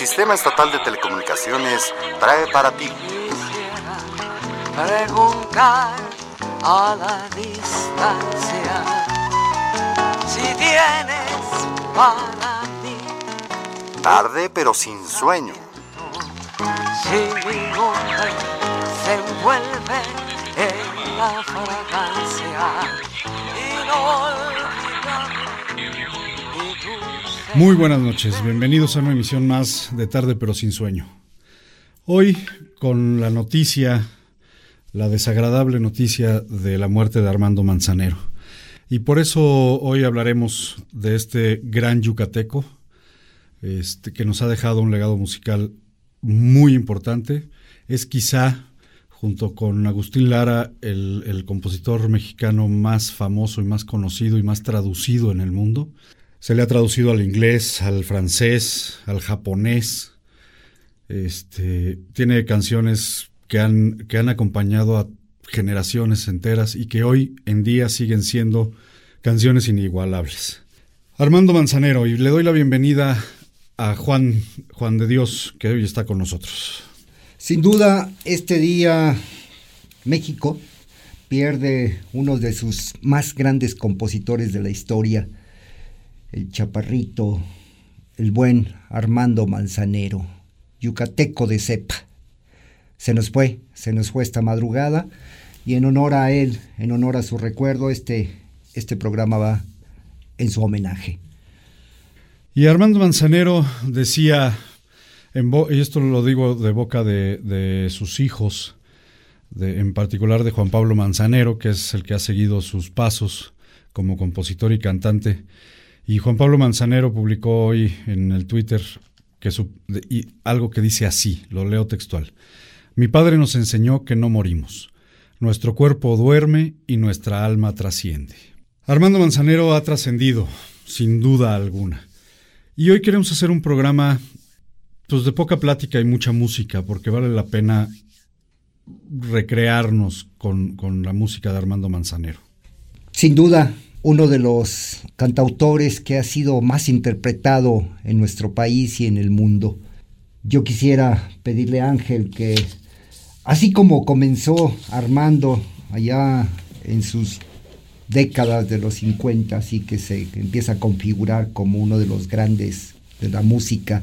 Sistema Estatal de Telecomunicaciones trae para ti. Preguntar a la distancia si tienes para mí. Tarde pero sin sueño. Si mi se envuelve en la fragancia Muy buenas noches, bienvenidos a una emisión más de Tarde pero sin sueño. Hoy con la noticia, la desagradable noticia de la muerte de Armando Manzanero. Y por eso hoy hablaremos de este gran yucateco, este, que nos ha dejado un legado musical muy importante. Es quizá junto con Agustín Lara, el, compositor mexicano más famoso y más conocido y más traducido en el mundo. Se le ha traducido al inglés, al francés, al japonés. Este, tiene canciones que han, que han acompañado a generaciones enteras y que hoy en día siguen siendo canciones inigualables. Armando Manzanero, y le doy la bienvenida a Juan, Juan de Dios, que hoy está con nosotros. Sin duda, este día México pierde uno de sus más grandes compositores de la historia, el chaparrito, el buen Armando Manzanero, yucateco de cepa. Se nos fue, se nos fue esta madrugada y en honor a él, en honor a su recuerdo, este, este programa va en su homenaje. Y Armando Manzanero decía y esto lo digo de boca de, sus hijos, en particular de Juan Pablo Manzanero, que es el que ha seguido sus pasos como compositor y cantante. Y Juan Pablo Manzanero publicó hoy en el Twitter que algo que dice así, lo leo textual. Mi padre nos enseñó que no morimos. Nuestro cuerpo duerme y nuestra alma trasciende. Armando Manzanero ha trascendido, sin duda alguna. Y hoy queremos hacer un programa pues de poca plática y mucha música, porque vale la pena recrearnos con, la música de Armando Manzanero. Sin duda, uno de los cantautores que ha sido más interpretado en nuestro país y en el mundo. Yo quisiera pedirle a Ángel que, así como comenzó Armando allá en sus décadas de los 50, así que se empieza a configurar como uno de los grandes de la música,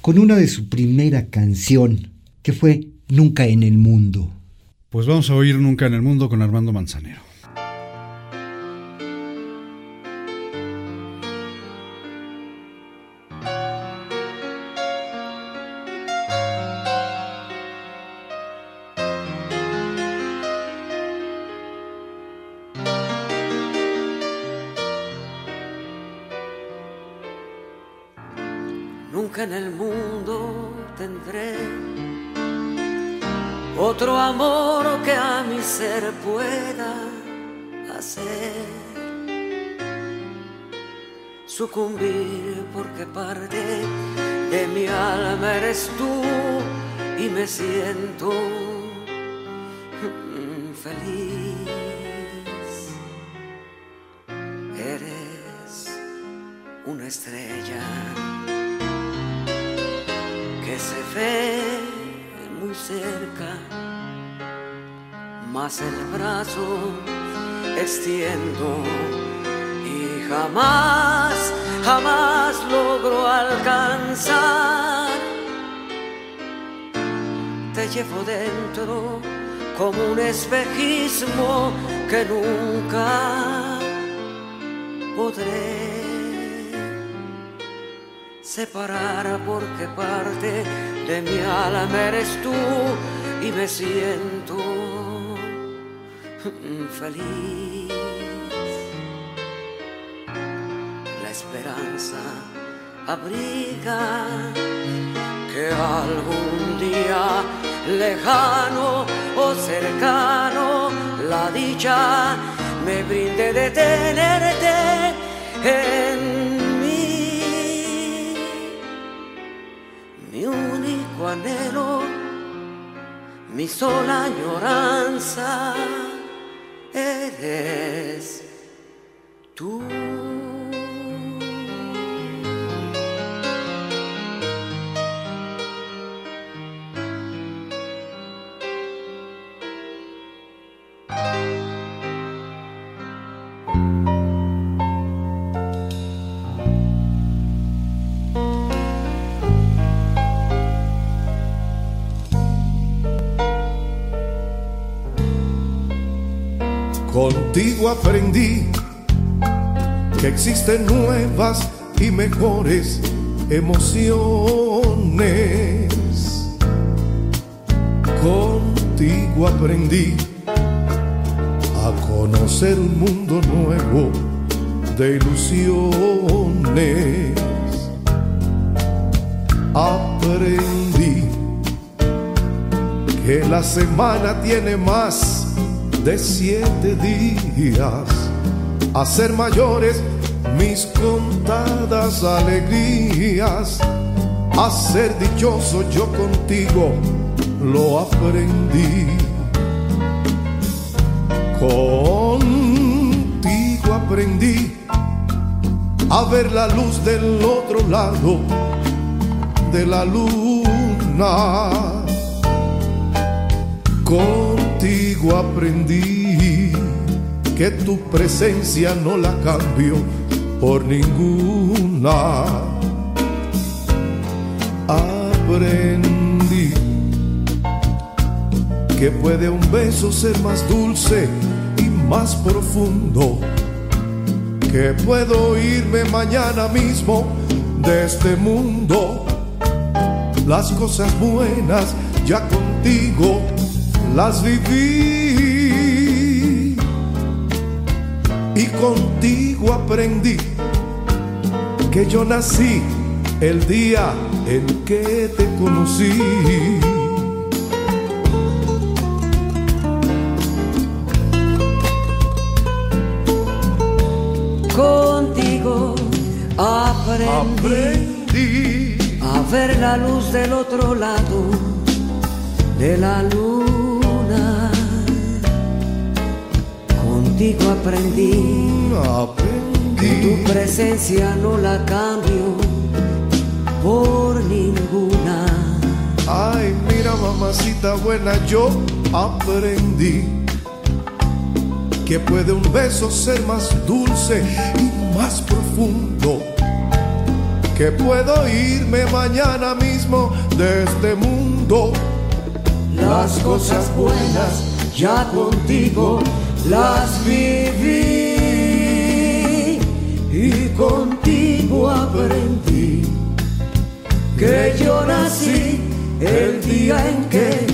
con una de su primera canción, que fue Nunca en el Mundo. Pues vamos a oír Nunca en el Mundo con Armando Manzanero. Porque parte de mi alma eres tú y me siento feliz. Eres una estrella se ve muy cerca, más el brazo extiendo y jamás, jamás logro alcanzar. Te llevo dentro como un espejismo que nunca podré separar porque parte de mi alma eres tú y me siento feliz. La esperanza abriga que algún día lejano o cercano la dicha me brinde de tenerte en anhelo, mi sola añoranza eres tú. Contigo aprendí que existen nuevas y mejores emociones. Contigo aprendí a conocer un mundo nuevo de ilusiones. Aprendí que la semana tiene más de siete días. A ser mayores mis contadas alegrías. A ser dichoso yo contigo lo aprendí. Contigo aprendí a ver la luz del otro lado de la luna. Contigo aprendí que tu presencia no la cambio por ninguna. Aprendí que puede un beso ser más dulce y más profundo. Que puedo irme mañana mismo de este mundo. Las cosas buenas ya contigo las viví. Y contigo aprendí que yo nací el día en que te conocí. Contigo aprendí, Aprendí a ver la luz del otro lado de la luna. Contigo aprendí que tu aprendí. presencia no la cambio por ninguna. Ay, mira mamacita buena, yo aprendí que puede un beso ser más dulce y más profundo. Que puedo irme mañana mismo de este mundo. Las cosas buenas ya contigo las viví y contigo aprendí que yo nací el día en que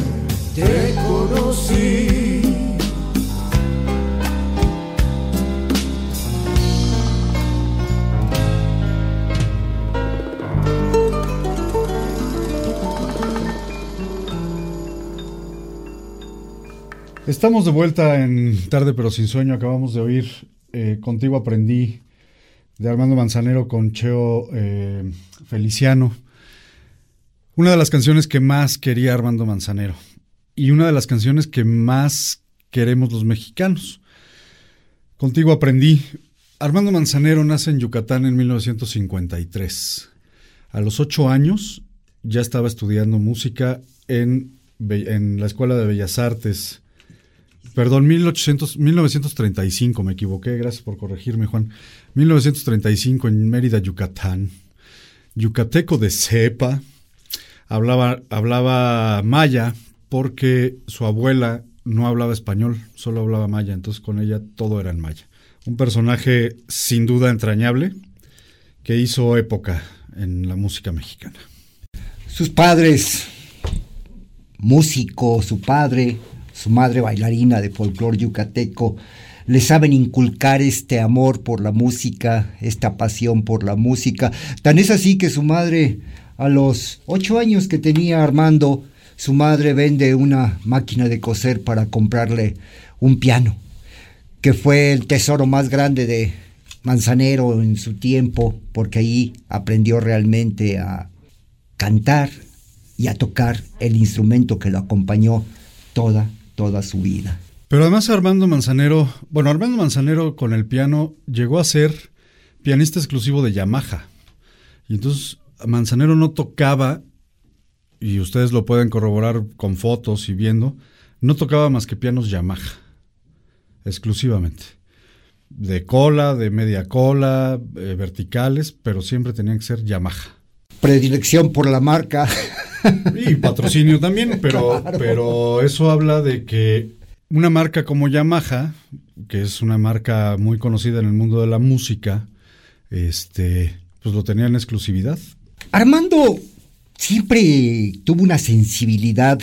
te conocí. Estamos de vuelta en Tarde pero sin sueño. Acabamos de oír eh, Contigo aprendí de Armando Manzanero con Cheo eh, Feliciano. Una de las canciones que más quería Armando Manzanero y una de las canciones que más queremos los mexicanos. Contigo aprendí. Armando Manzanero nace en Yucatán en 1953. A los ocho años ya estaba estudiando música en, en la Escuela de Bellas Artes. Perdón, 1800, 1935, me equivoqué, gracias por corregirme, Juan. 1935 en Mérida, Yucatán. Yucateco de cepa. Hablaba, hablaba maya porque su abuela no hablaba español, solo hablaba maya, entonces con ella todo era en maya. Un personaje sin duda entrañable que hizo época en la música mexicana. Sus padres, músico, su padre, su madre bailarina de folclore yucateco, le saben inculcar este amor por la música, esta pasión por la música. Tan es así que su madre, a los ocho años que tenía Armando, su madre vende una máquina de coser para comprarle un piano, que fue el tesoro más grande de Manzanero en su tiempo, porque ahí aprendió realmente a cantar y a tocar el instrumento que lo acompañó toda, toda su vida. Pero además Armando Manzanero, bueno, Armando Manzanero con el piano llegó a ser pianista exclusivo de Yamaha. Y entonces Manzanero no tocaba, y ustedes lo pueden corroborar con fotos y viendo, no tocaba más que pianos Yamaha, exclusivamente. De cola, de media cola, eh, verticales, pero siempre tenían que ser Yamaha. Predilección por la marca. Y patrocinio también, pero, Claro. pero eso habla de que una marca como Yamaha que es una marca muy conocida en el mundo de la música, este, pues lo tenía en exclusividad. Armando siempre tuvo una sensibilidad.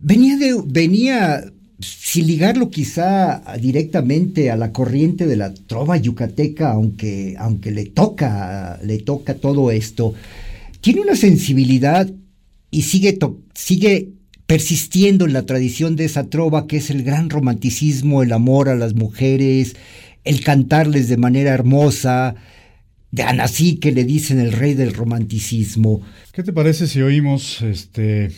Venía de, venía sin ligarlo quizá directamente a la corriente de la trova yucateca, aunque, aunque le toca, le toca todo esto, tiene una sensibilidad y sigue, sigue persistiendo en la tradición de esa trova que es el gran romanticismo, el amor a las mujeres, el cantarles de manera hermosa, de Anasí que le dicen el rey del romanticismo. ¿Qué te parece si oímos este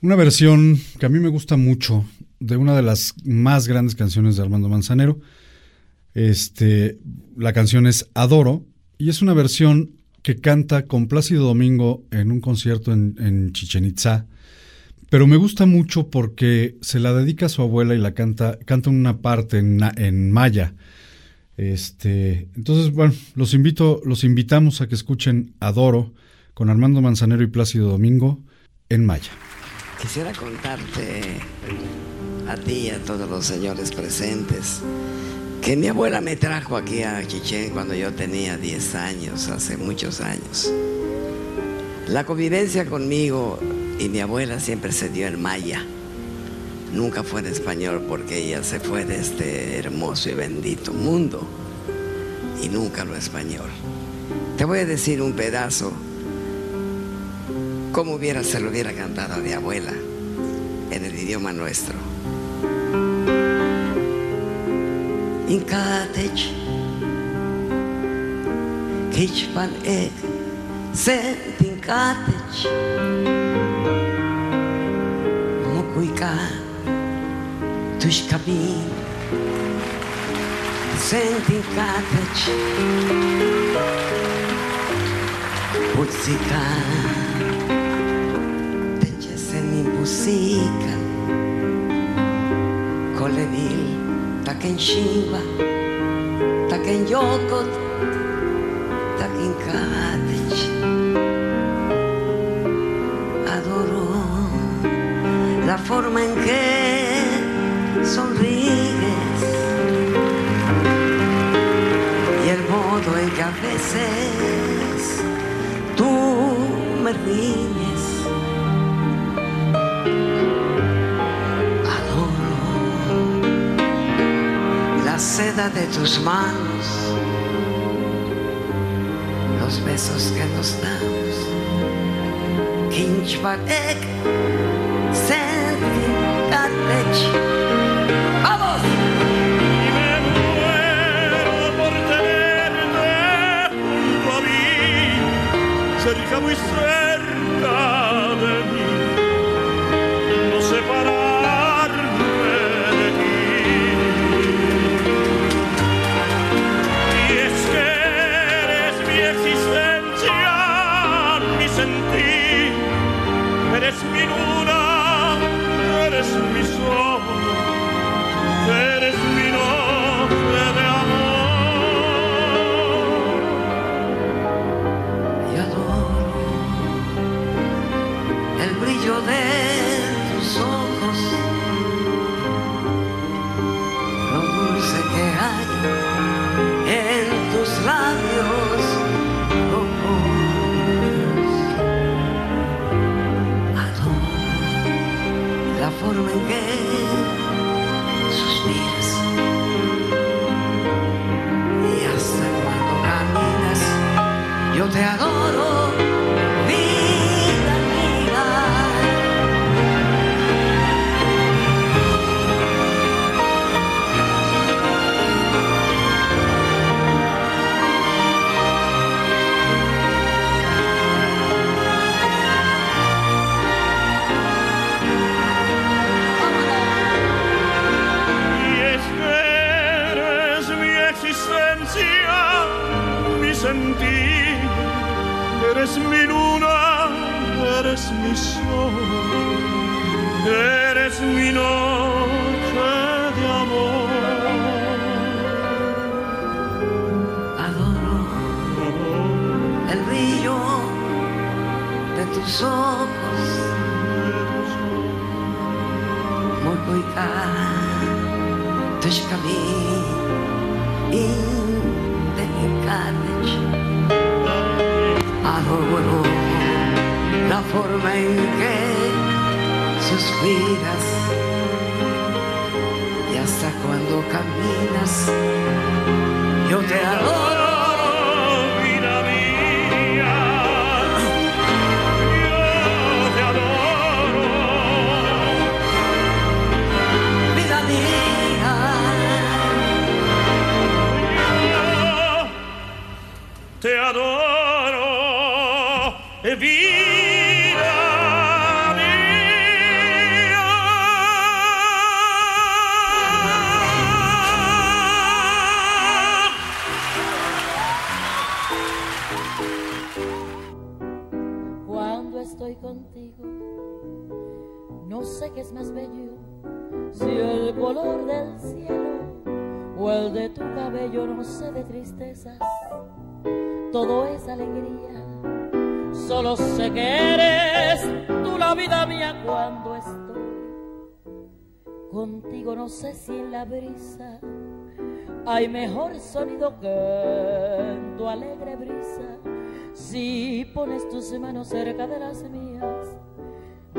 una versión que a mí me gusta mucho de una de las más grandes canciones de Armando Manzanero? Este, la canción es Adoro y es una versión que canta con Plácido Domingo en un concierto en, en Chichen Itza pero me gusta mucho porque se la dedica a su abuela y la canta, canta una parte en, en maya. Este, entonces, bueno, los invito, los invitamos a que escuchen Adoro con Armando Manzanero y Plácido Domingo en maya. Quisiera contarte a ti y a todos los señores presentes que mi abuela me trajo aquí a Chichén cuando yo tenía 10 años, hace muchos años. La convivencia conmigo y mi abuela siempre se dio en maya. Nunca fue en español porque ella se fue de este hermoso y bendito mundo y nunca lo español. Te voy a decir un pedazo como hubiera se lo hubiera cantado a mi abuela en el idioma nuestro. in cottage. Each one egg sent in cottage. Vamos cuidar dos caminhos. Sent in cottage. Música, te c'è se mi musica. Taken shiva, taken yokot, taken catach, adoro la forma en que sonríes y el modo en que a veces tú me riñes. Seda de tus manos, los besos que nos damos. Kinchbaek, ¡Vamos! Te adoro eres mi luna, eres mi sol, eres mi noche de amor. adoro el brillo de tus ojos muy Deixa la forma en que suspiras y hasta cuando caminas yo te adoro sé qué es más bello, si el color del cielo o el de tu cabello, no sé de tristezas, todo es alegría. Solo sé que eres tú la vida mía cuando estoy contigo, no sé si en la brisa hay mejor sonido que tu alegre brisa. Si pones tus manos cerca de las mías,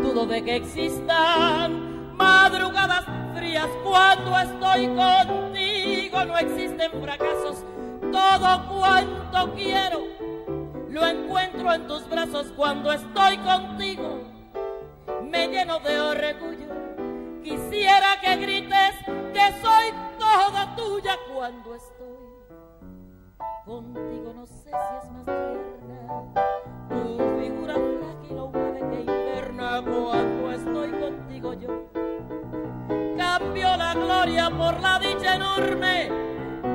dudo de que existan madrugadas frías cuando estoy contigo. No existen fracasos, todo cuanto quiero lo encuentro en tus brazos cuando estoy contigo. Me lleno de orgullo. Quisiera que grites que soy toda tuya cuando estoy contigo. No sé si es más tierna yo. Cambio la gloria por la dicha enorme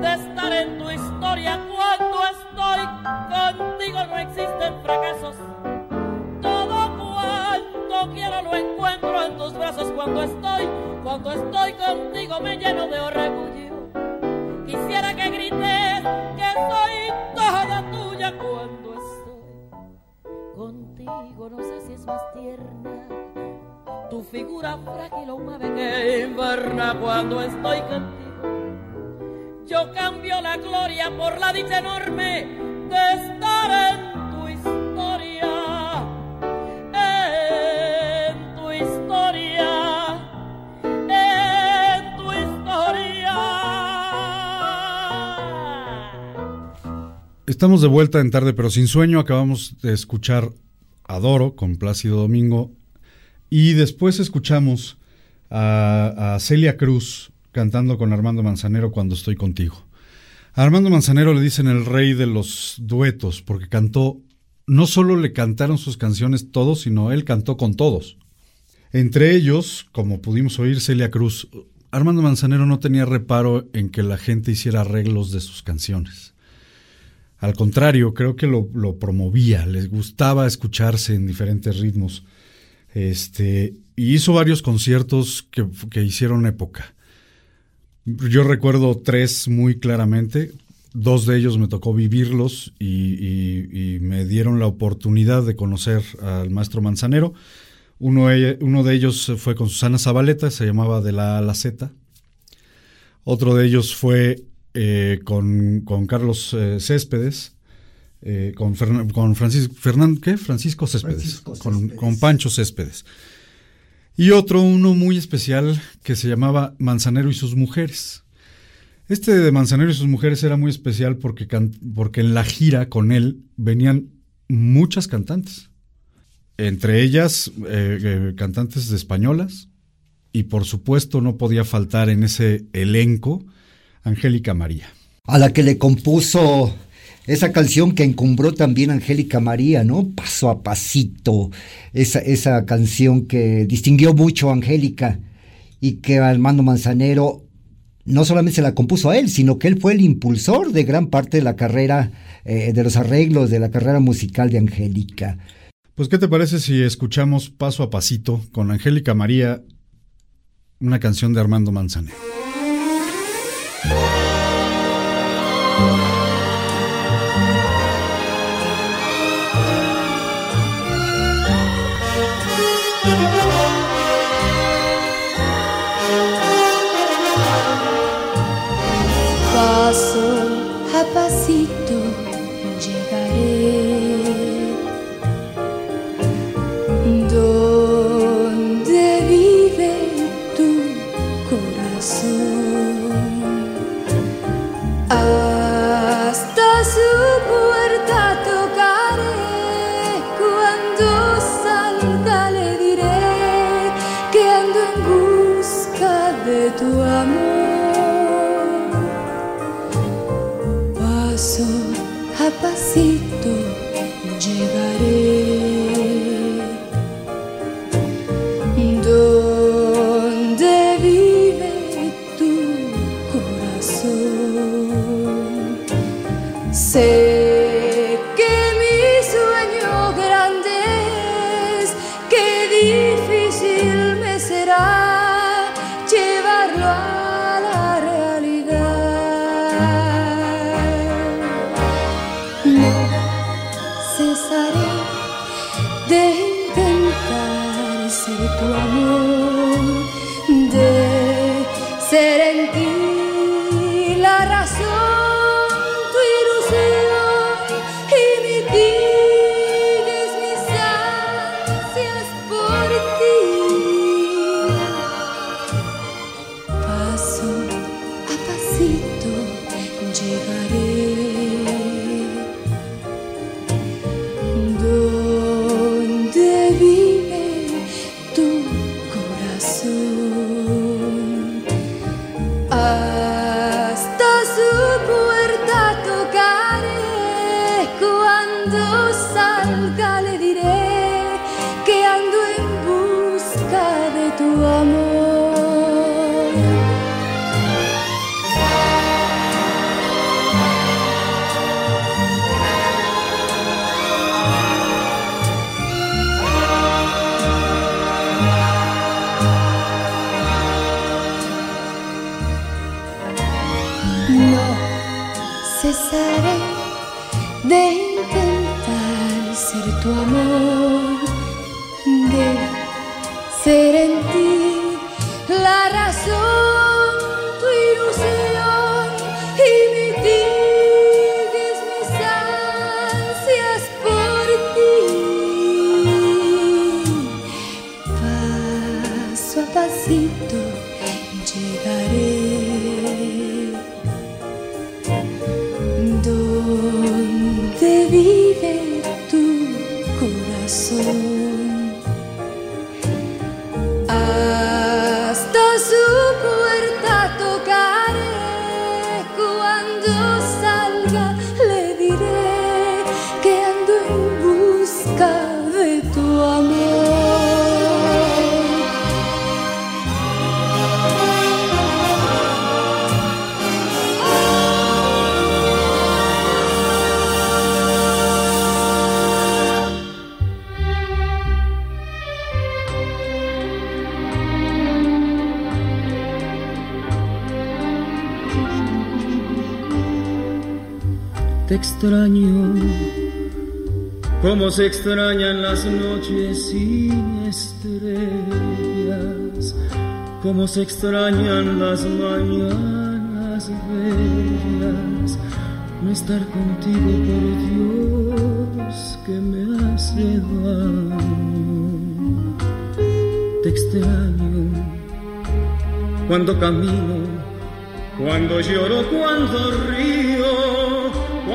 de estar en tu historia cuando estoy contigo. No existen fracasos. Todo cuanto quiero lo encuentro en tus brazos cuando estoy, cuando estoy contigo me lleno de orgullo. Quisiera que grites que soy toda tuya cuando estoy contigo. No sé si es más tierna figura frágil o un ave que inverna cuando estoy contigo. Yo cambio la gloria por la dicha enorme de estar en tu historia. En tu historia. En tu historia. Estamos de vuelta en Tarde pero sin sueño. Acabamos de escuchar Adoro con Plácido Domingo y después escuchamos a, Celia Cruz cantando con Armando Manzanero cuando estoy contigo. A Armando Manzanero le dicen el rey de los duetos porque cantó, no solo le cantaron sus canciones todos, sino él cantó con todos. Entre ellos, como pudimos oír, Celia Cruz, Armando Manzanero no tenía reparo en que la gente hiciera arreglos de sus canciones. Al contrario, creo que lo, lo promovía, les gustaba escucharse en diferentes ritmos. Este, y hizo varios conciertos que, que hicieron época. Yo recuerdo tres muy claramente. Dos de ellos me tocó vivirlos y, me dieron la oportunidad de conocer al maestro Manzanero. Uno, e- uno de ellos fue con Susana Zabaleta, se llamaba De la a la Z. Otro de ellos fue eh, con, con Carlos eh, Céspedes, eh, con, Fernan- con Francisco, Fernan- ¿qué? Francisco Céspedes, Francisco con- Céspedes. con Pancho Céspedes. Y otro, uno muy especial, que se llamaba Manzanero y sus mujeres. Este de Manzanero y sus mujeres era muy especial porque, can- porque en la gira con él venían muchas cantantes. Entre ellas, eh, eh, cantantes de españolas. Y por supuesto no podía faltar en ese elenco Angélica María. a la que le compuso esa canción que encumbró también Angélica María, ¿no? Paso a pasito, esa, esa canción que distinguió mucho a Angélica y que Armando Manzanero no solamente se la compuso a él, sino que él fue el impulsor de gran parte de la carrera, eh, de los arreglos de la carrera musical de Angélica. Pues, ¿qué te parece si escuchamos paso a pasito con Angélica María una canción de Armando Manzanero? Cesaré de intentar ser tu amor, de ser en se extrañan las noches sin estrellas, como se extrañan las mañanas bellas. No estar contigo, por Dios, que me hace daño. Te extraño cuando camino cuando lloro, cuando río,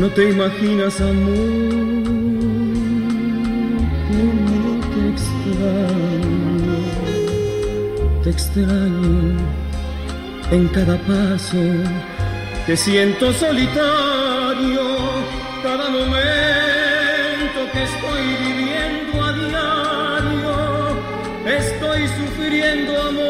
no te imaginas amor, cómo te extraño, te extraño en cada paso. Que siento solitario, cada momento que estoy viviendo a diario, estoy sufriendo amor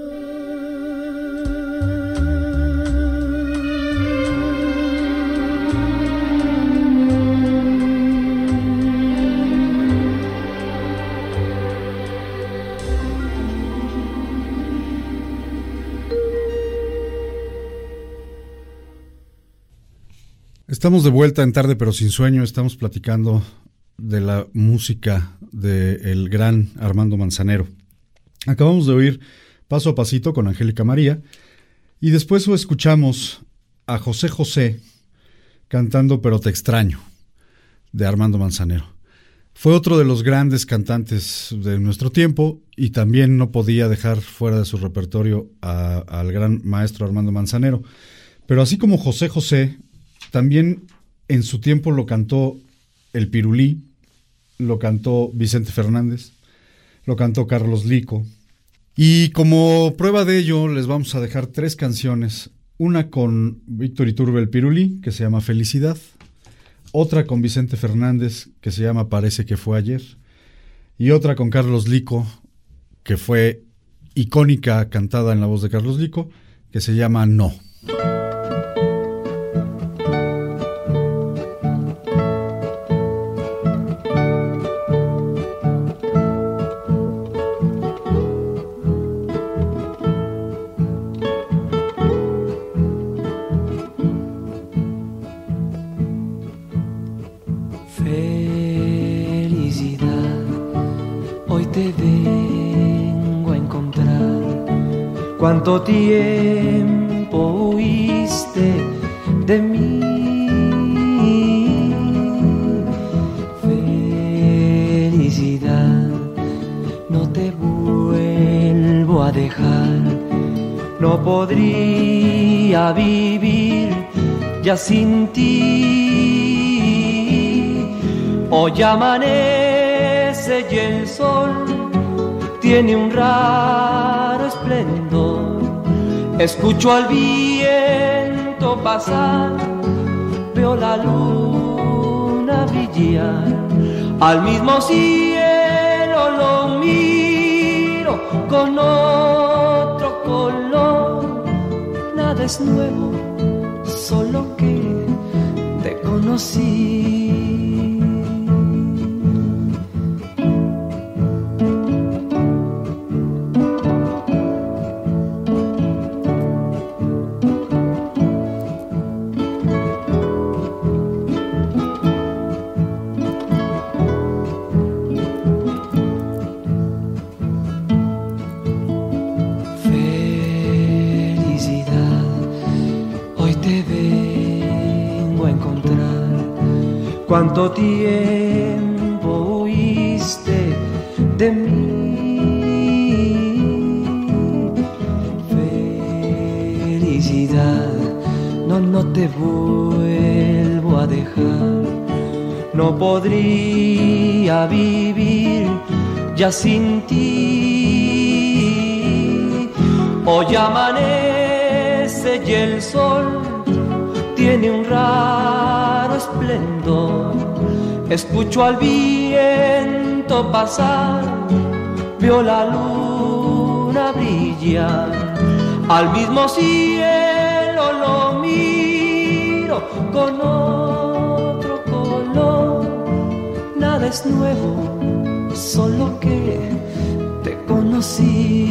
Estamos de vuelta en tarde pero sin sueño, estamos platicando de la música del gran Armando Manzanero. Acabamos de oír Paso a Pasito con Angélica María y después escuchamos a José José cantando Pero te extraño de Armando Manzanero. Fue otro de los grandes cantantes de nuestro tiempo y también no podía dejar fuera de su repertorio al gran maestro Armando Manzanero. Pero así como José José, también en su tiempo lo cantó el Pirulí, lo cantó Vicente Fernández, lo cantó Carlos Lico. Y como prueba de ello, les vamos a dejar tres canciones. Una con Víctor Iturbe el Pirulí, que se llama Felicidad. Otra con Vicente Fernández, que se llama Parece que fue ayer. Y otra con Carlos Lico, que fue icónica, cantada en la voz de Carlos Lico, que se llama No. Cuánto tiempo huiste de mí. Felicidad, no te vuelvo a dejar, no podría vivir ya sin ti. Hoy amanece y el sol tiene un raro esplendor Escucho al viento pasar, veo la luna brillar, al mismo cielo lo miro con otro color. Nada es nuevo, solo que te conocí. Cuánto tiempo huiste de mí. Felicidad, no, no te vuelvo a dejar. No podría vivir ya sin ti. Hoy amanece y el sol tiene un raro esplendor. Escucho al viento pasar, veo la luna brillar, al mismo cielo lo miro con otro color. Nada es nuevo, solo que te conocí.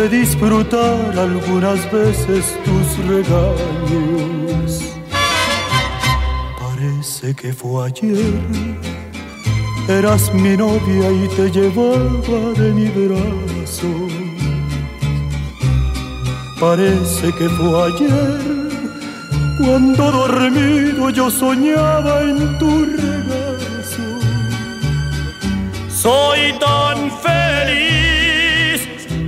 de disfrutar algunas veces tus regaños. Parece que fue ayer. Eras mi novia y te llevaba de mi brazo. Parece que fue ayer cuando dormido yo soñaba en tu regazo. Soy tan feliz,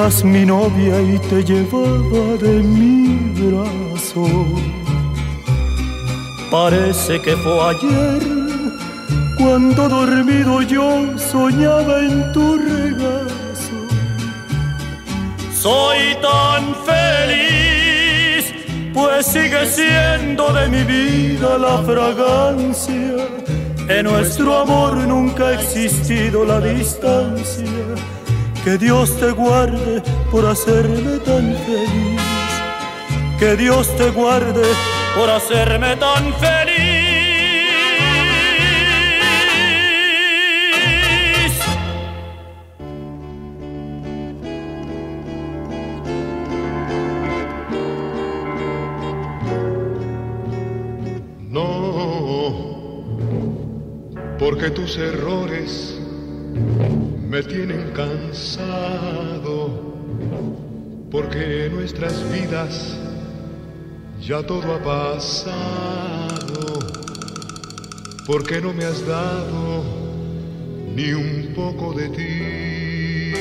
Eras mi novia y te llevaba de mi brazo. Parece que fue ayer cuando dormido yo soñaba en tu regazo. Soy tan feliz, pues sigue siendo de mi vida la fragancia. En nuestro amor nunca ha existido la distancia que Dios te guarde por hacerme tan feliz. Que Dios te guarde por hacerme tan feliz. No, porque tus errores me tienen cansado, porque nuestras vidas ya todo ha pasado, porque no me has dado ni un poco de ti.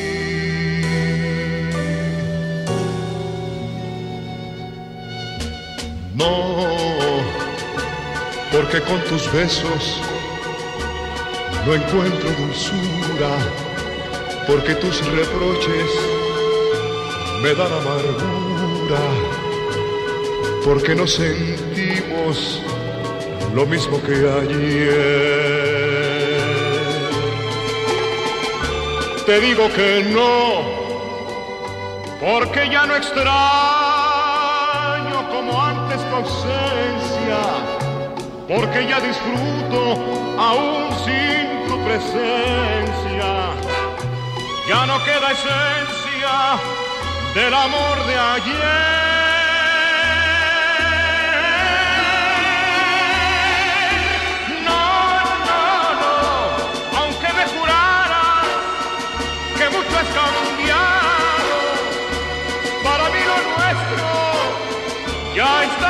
No, porque con tus besos no encuentro dulzura porque tus reproches me dan amargura, porque no sentimos lo mismo que ayer. Te digo que no, porque ya no extraño como antes tu ausencia, porque ya disfruto aún sin tu presencia ya no queda esencia del amor de ayer. No, aunque me jurara que mucho has cambiado, para mí lo nuestro ya está.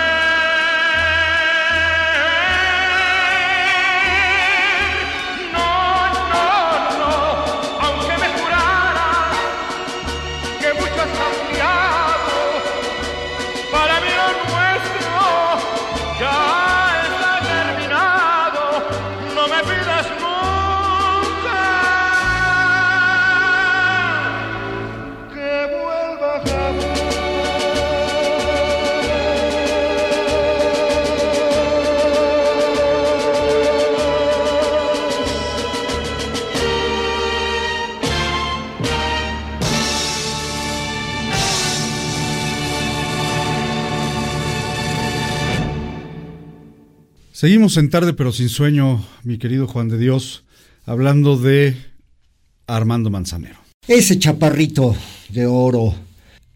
Seguimos en tarde pero sin sueño, mi querido Juan de Dios, hablando de Armando Manzanero. Ese chaparrito de oro,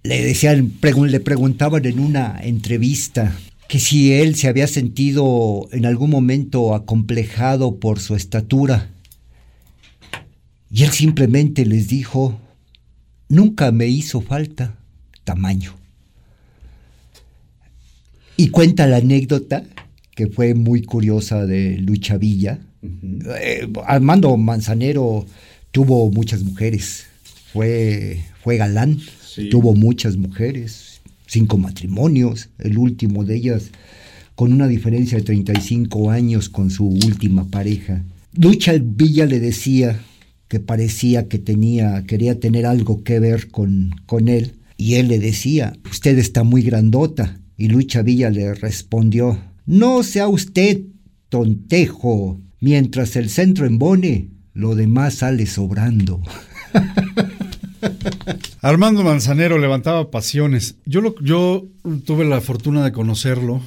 le decían, le preguntaban en una entrevista que si él se había sentido en algún momento acomplejado por su estatura. Y él simplemente les dijo, nunca me hizo falta tamaño. Y cuenta la anécdota, que fue muy curiosa de Lucha Villa. Eh, Armando Manzanero tuvo muchas mujeres, fue, fue galán, tuvo muchas mujeres, cinco matrimonios, el último de ellas con una diferencia de 35 años con su última pareja. Lucha Villa le decía que parecía que tenía, quería tener algo que ver con, con él, y él le decía, usted está muy grandota, y Lucha Villa le respondió, no sea usted tontejo, mientras el centro embone, lo demás sale sobrando. Armando Manzanero levantaba pasiones. Yo, lo, yo tuve la fortuna de conocerlo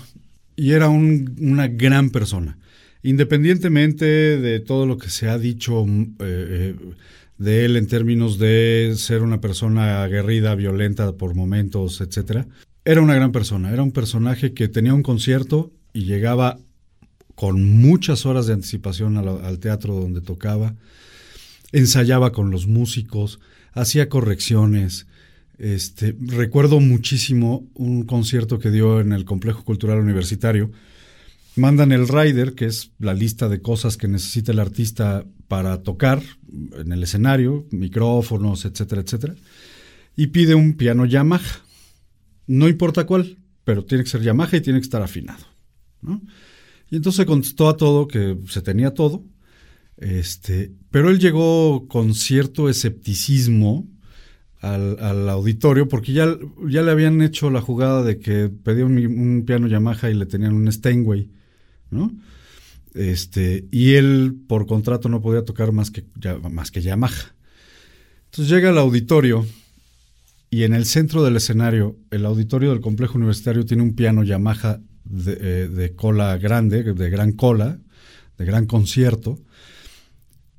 y era un, una gran persona. Independientemente de todo lo que se ha dicho eh, eh, de él en términos de ser una persona aguerrida, violenta por momentos, etcétera, era una gran persona. Era un personaje que tenía un concierto y llegaba con muchas horas de anticipación al teatro donde tocaba, ensayaba con los músicos, hacía correcciones. Este, recuerdo muchísimo un concierto que dio en el Complejo Cultural Universitario. Mandan el rider, que es la lista de cosas que necesita el artista para tocar en el escenario, micrófonos, etcétera, etcétera, y pide un piano Yamaha. No importa cuál, pero tiene que ser Yamaha y tiene que estar afinado. Y entonces contestó a todo que se tenía todo, este, pero él llegó con cierto escepticismo al, auditorio porque ya, ya, le habían hecho la jugada de que pedía un, piano Yamaha y le tenían un Steinway, ¿no? Este, y él por contrato no podía tocar más que, más que Yamaha. Entonces llega al auditorio y en el centro del escenario, el auditorio del complejo universitario tiene un piano Yamaha de, eh, de cola grande, de gran cola, de gran concierto,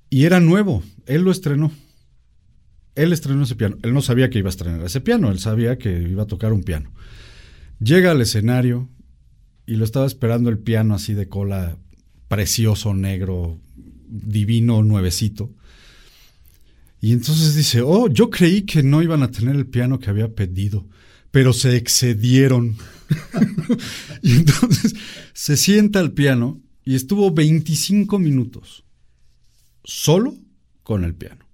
y era nuevo, él lo estrenó. Él estrenó ese piano. Él no sabía que iba a estrenar ese piano, él sabía que iba a tocar un piano. Llega al escenario y lo estaba esperando el piano así de cola precioso, negro, divino, nuevecito. Y entonces dice, oh, yo creí que no iban a tener el piano que había pedido, pero se excedieron. y entonces se sienta al piano y estuvo 25 minutos solo con el piano,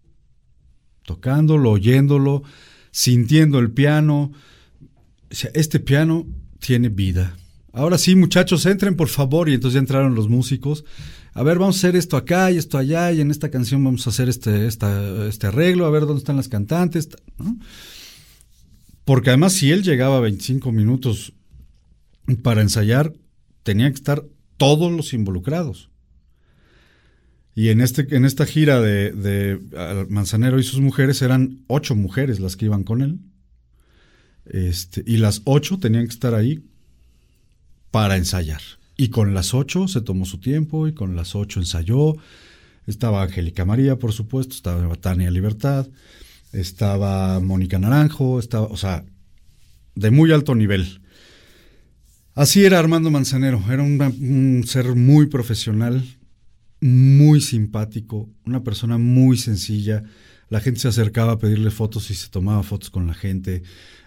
tocándolo, oyéndolo, sintiendo el piano. este piano tiene vida. Ahora sí, muchachos, entren por favor. Y entonces ya entraron los músicos. A ver, vamos a hacer esto acá y esto allá. Y en esta canción vamos a hacer este, este arreglo. A ver dónde están las cantantes. Porque además, si él llegaba a 25 minutos para ensayar, tenía que estar todos los involucrados. Y en, este, en esta gira de, Manzanero y sus mujeres eran ocho mujeres las que iban con él. Este, y las ocho tenían que estar ahí para ensayar. Y con las ocho se tomó su tiempo y con las ocho ensayó. Estaba Angélica María, por supuesto, estaba Tania Libertad, estaba Mónica Naranjo, estaba, o sea, de muy alto nivel. Así era Armando Manzanero, era un ser muy profesional, muy simpático, una persona muy sencilla. La gente se acercaba a pedirle fotos y se tomaba fotos con la gente.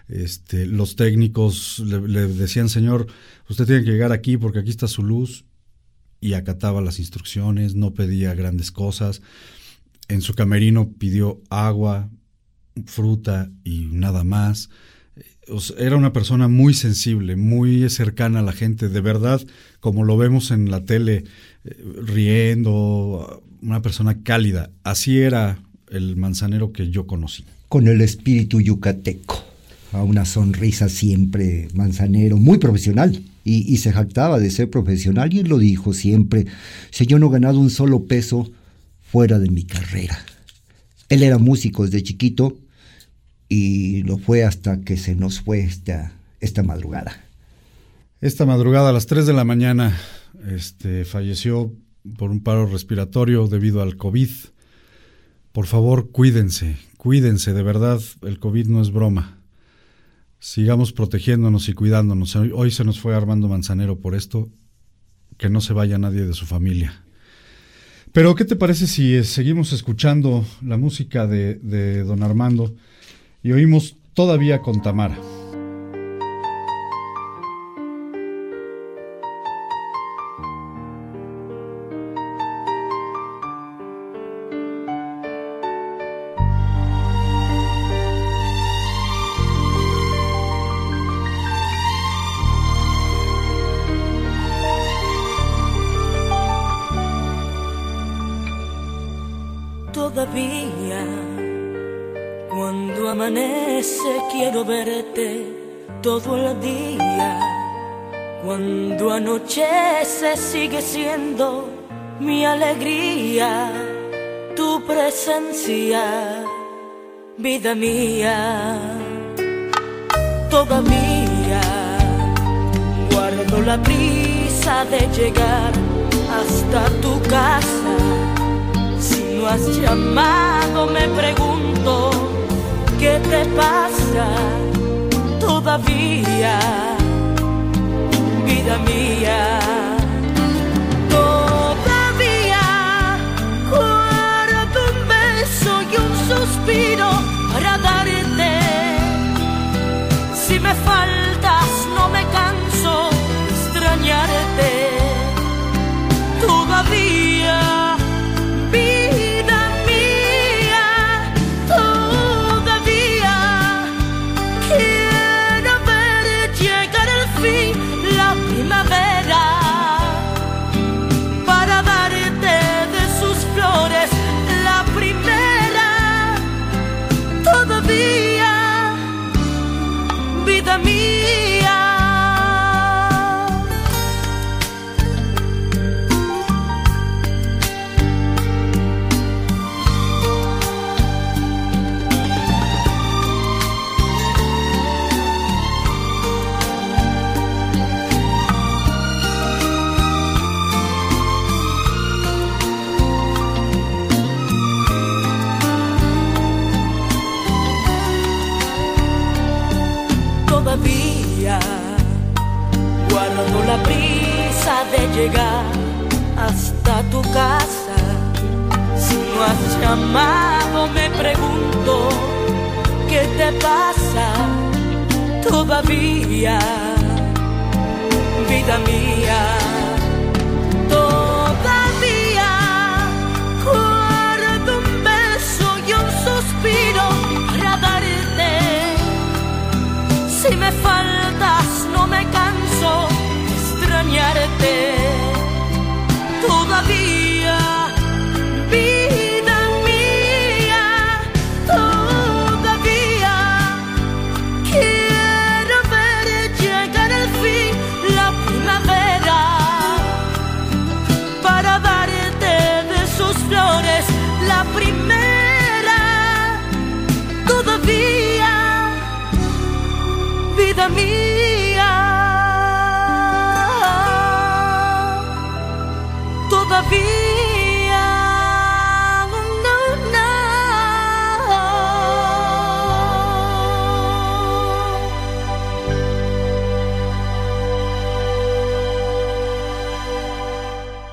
Este, los técnicos le, decían, señor, usted tiene que llegar aquí porque aquí está su luz. Y acataba las instrucciones, no pedía grandes cosas. En su camerino pidió agua, fruta y nada más. Era una persona muy sensible, muy cercana a la gente, de verdad, como lo vemos en la tele, riendo, una persona cálida. Así era el manzanero que yo conocí. Con el espíritu yucateco, a una sonrisa siempre manzanero, muy profesional. Y, se jactaba de ser profesional y él lo dijo siempre, si yo no he ganado un solo peso fuera de mi carrera. Él era músico desde chiquito y lo fue hasta que se nos fue esta, esta madrugada. Esta madrugada a las 3 de la mañana este, falleció por un paro respiratorio debido al COVID. Por favor, cuídense, cuídense, de verdad, el COVID no es broma. sigamos protegiéndonos y cuidándonos. Hoy, se nos fue Armando Manzanero por esto, que no se vaya nadie de su familia. Pero, ¿qué te parece si eh, seguimos escuchando la música de, de don Armando y oímos todavía con Tamara? Todo el día. Cuando anochece sigue siendo mi alegría, tu presencia, vida mía. Todavía guardo la prisa de llegar hasta tu casa. Si no has llamado me pregunto qué te pasa todavía, vida mía.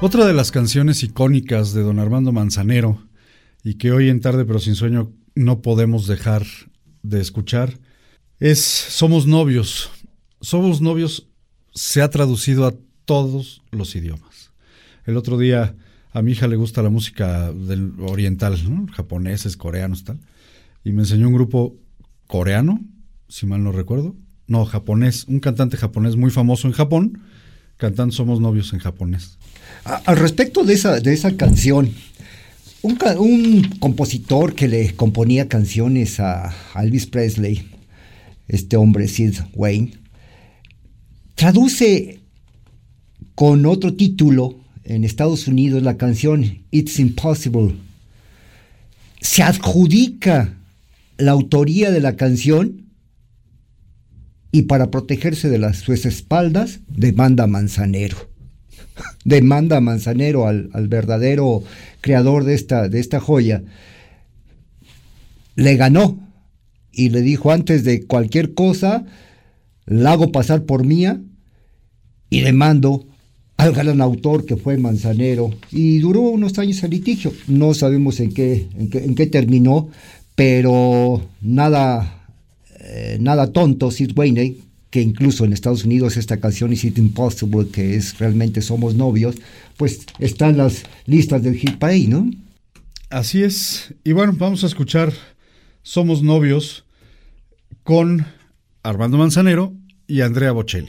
Otra de las canciones icónicas de don Armando Manzanero y que hoy en Tarde pero sin sueño no podemos dejar de escuchar es Somos novios. Somos novios se ha traducido a todos los idiomas. El otro día a mi hija le gusta la música del oriental, japoneses, coreanos, tal, y me enseñó un grupo coreano, si mal no recuerdo, no, japonés, un cantante japonés muy famoso en Japón, cantando Somos novios en japonés. Al respecto de esa, de esa canción, un, un compositor que le componía canciones a Elvis Presley, este hombre Sid Wayne, traduce con otro título en Estados Unidos la canción It's Impossible. Se adjudica la autoría de la canción y para protegerse de las, sus espaldas demanda a Manzanero. Demanda a Manzanero al, al verdadero creador de esta, de esta joya, le ganó y le dijo antes de cualquier cosa, la hago pasar por mía y le mando al gran autor que fue Manzanero y duró unos años el litigio. No sabemos en qué, en qué, terminó, pero nada, eh, nada tonto, Sid Wayne, que incluso en Estados Unidos esta canción Is It Impossible, que es realmente Somos Novios, pues está en las listas del hit parade, ¿no? Así es. Y bueno, vamos a escuchar Somos Novios con Armando Manzanero y Andrea Bocelli.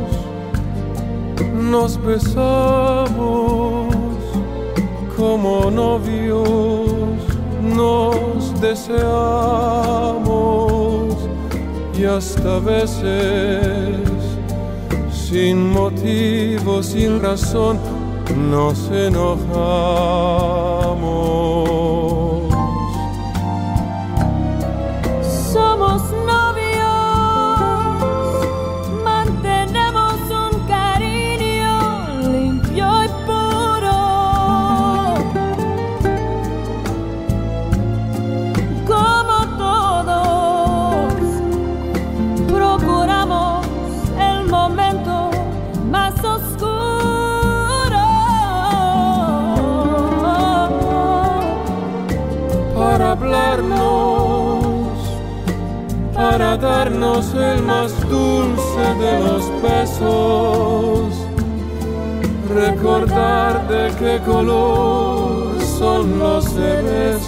nos besamos como novios, nos deseamos y hasta veces sin motivo, sin razón, nos enojamos. Darnos el más dulce de los besos. Recordar de qué color son los besos.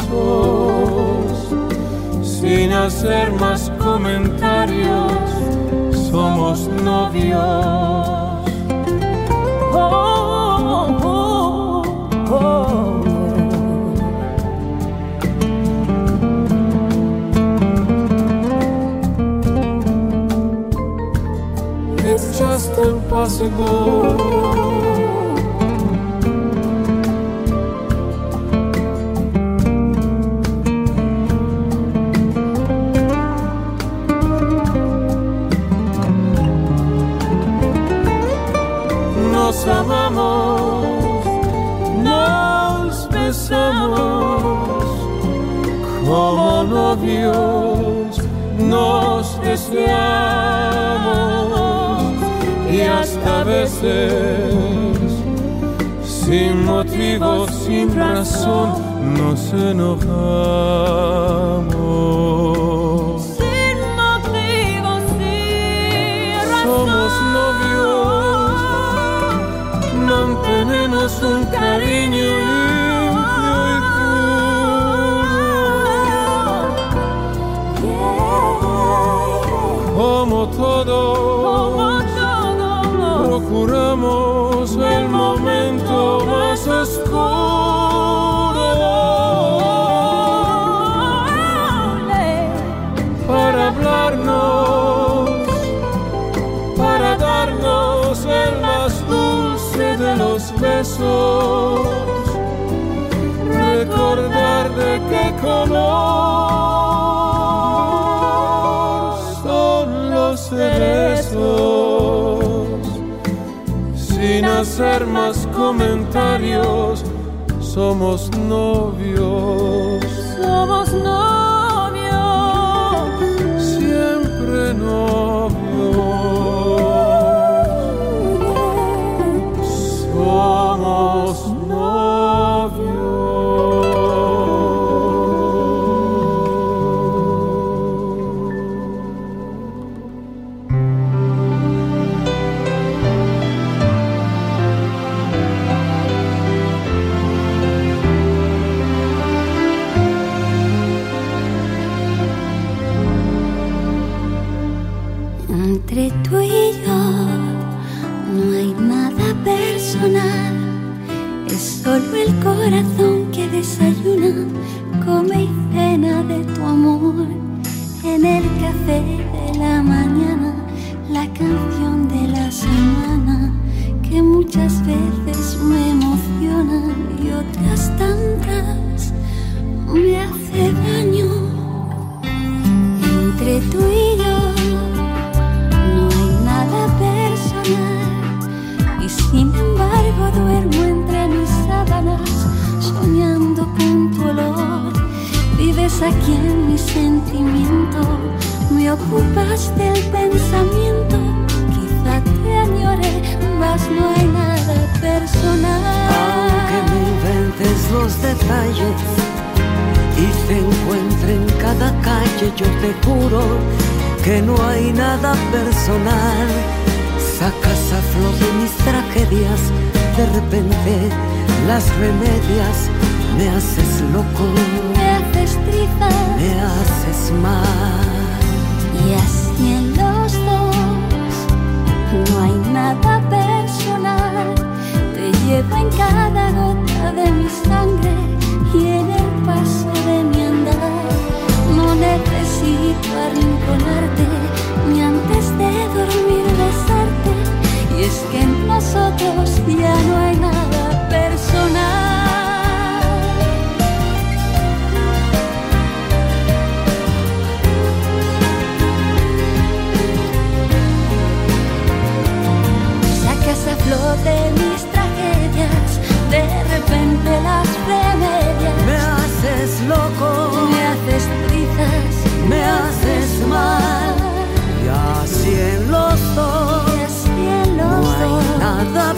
Sin hacer más comentarios, somos novios. Oh, possible. Razón nos enojamos. Recordar de qué color son los cerezos sin hacer más comentarios, somos novios. Somos novios.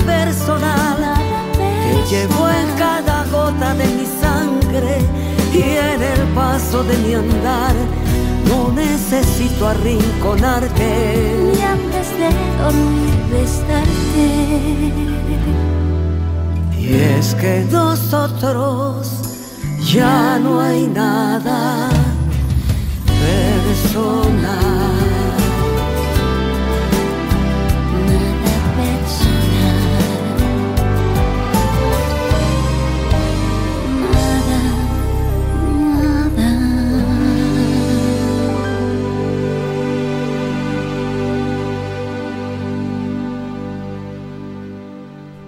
Personal. Te llevo en cada gota de mi sangre y en el paso de mi andar. No necesito arrinconarte. Ni antes de dormir besarte. Y es que nosotros ya no hay nada personal.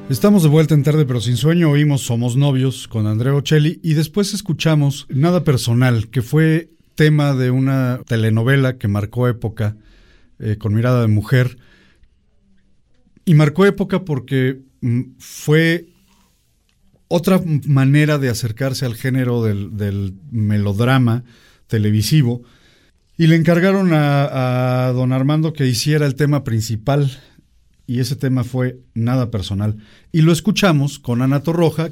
Estamos de vuelta en tarde pero sin sueño, oímos Somos novios con Andrea Ocelli y después escuchamos Nada personal, que fue tema de una telenovela que marcó época eh, con mirada de mujer. Y marcó época porque mm, fue otra manera de acercarse al género del, del melodrama televisivo. Y le encargaron a, a don Armando que hiciera el tema principal y ese tema fue nada personal. Y lo escuchamos con Ana Torroja,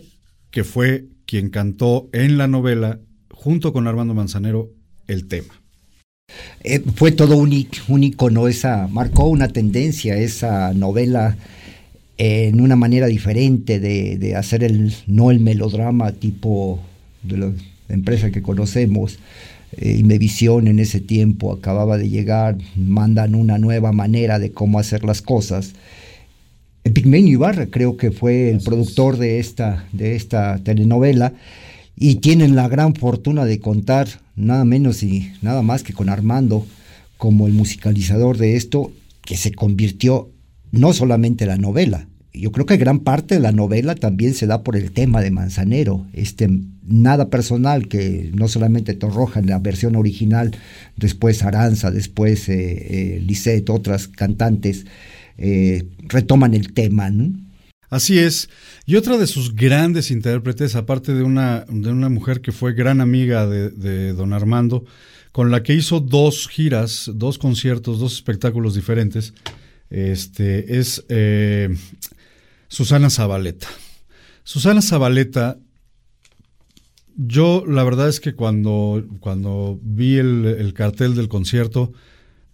que fue quien cantó en la novela, junto con Armando Manzanero, el tema. Eh, fue todo un, ic- un icono, esa, marcó una tendencia esa novela en una manera diferente de, de hacer el, no el melodrama tipo de la empresa que conocemos. Eh, Imevisión en ese tiempo acababa de llegar, mandan una nueva manera de cómo hacer las cosas. Epigmenio Ibarra creo que fue el productor de esta, de esta telenovela y tienen la gran fortuna de contar nada menos y nada más que con Armando como el musicalizador de esto que se convirtió no solamente la novela, yo creo que gran parte de la novela también se da por el tema de Manzanero, este nada personal que no solamente Torroja en la versión original, después Aranza, después eh, eh, Lisette, otras cantantes eh, retoman el tema. Así es. Y otra de sus grandes intérpretes, aparte de una, de una mujer que fue gran amiga de, de don Armando, con la que hizo dos giras, dos conciertos, dos espectáculos diferentes, este, es eh, Susana Zabaleta. Susana Zabaleta, yo la verdad es que cuando, cuando vi el, el cartel del concierto,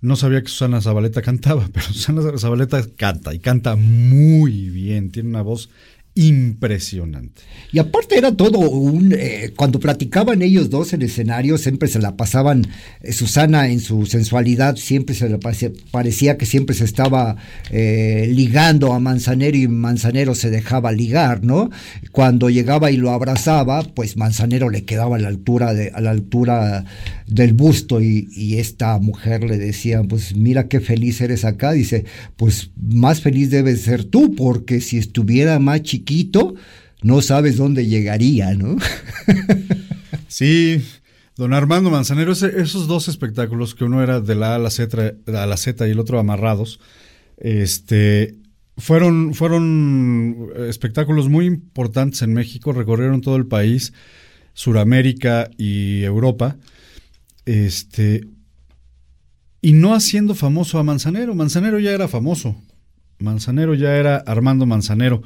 no sabía que Susana Zabaleta cantaba, pero Susana Zabaleta canta y canta muy bien, tiene una voz impresionante. Y aparte era todo un... eh, cuando platicaban ellos dos en escenario, siempre se la pasaban, eh, Susana en su sensualidad, siempre se le parecía, parecía que siempre se estaba eh, ligando a Manzanero y Manzanero se dejaba ligar, ¿no? Cuando llegaba y lo abrazaba, pues Manzanero le quedaba a la altura, de, a la altura del busto y, esta mujer le decía, pues mira qué feliz eres acá, dice, pues más feliz debes ser tú, porque si estuviera más chiquito, no sabes dónde llegaría, ¿no? Sí, don Armando Manzanero, ese- esos dos espectáculos, que uno era de la A a la Z, a la Z y el otro amarrados, este, fueron, fueron espectáculos muy importantes en México, recorrieron todo el país, Suramérica y Europa, este, y no haciendo famoso a Manzanero. Manzanero ya era famoso. Manzanero ya era Armando Manzanero.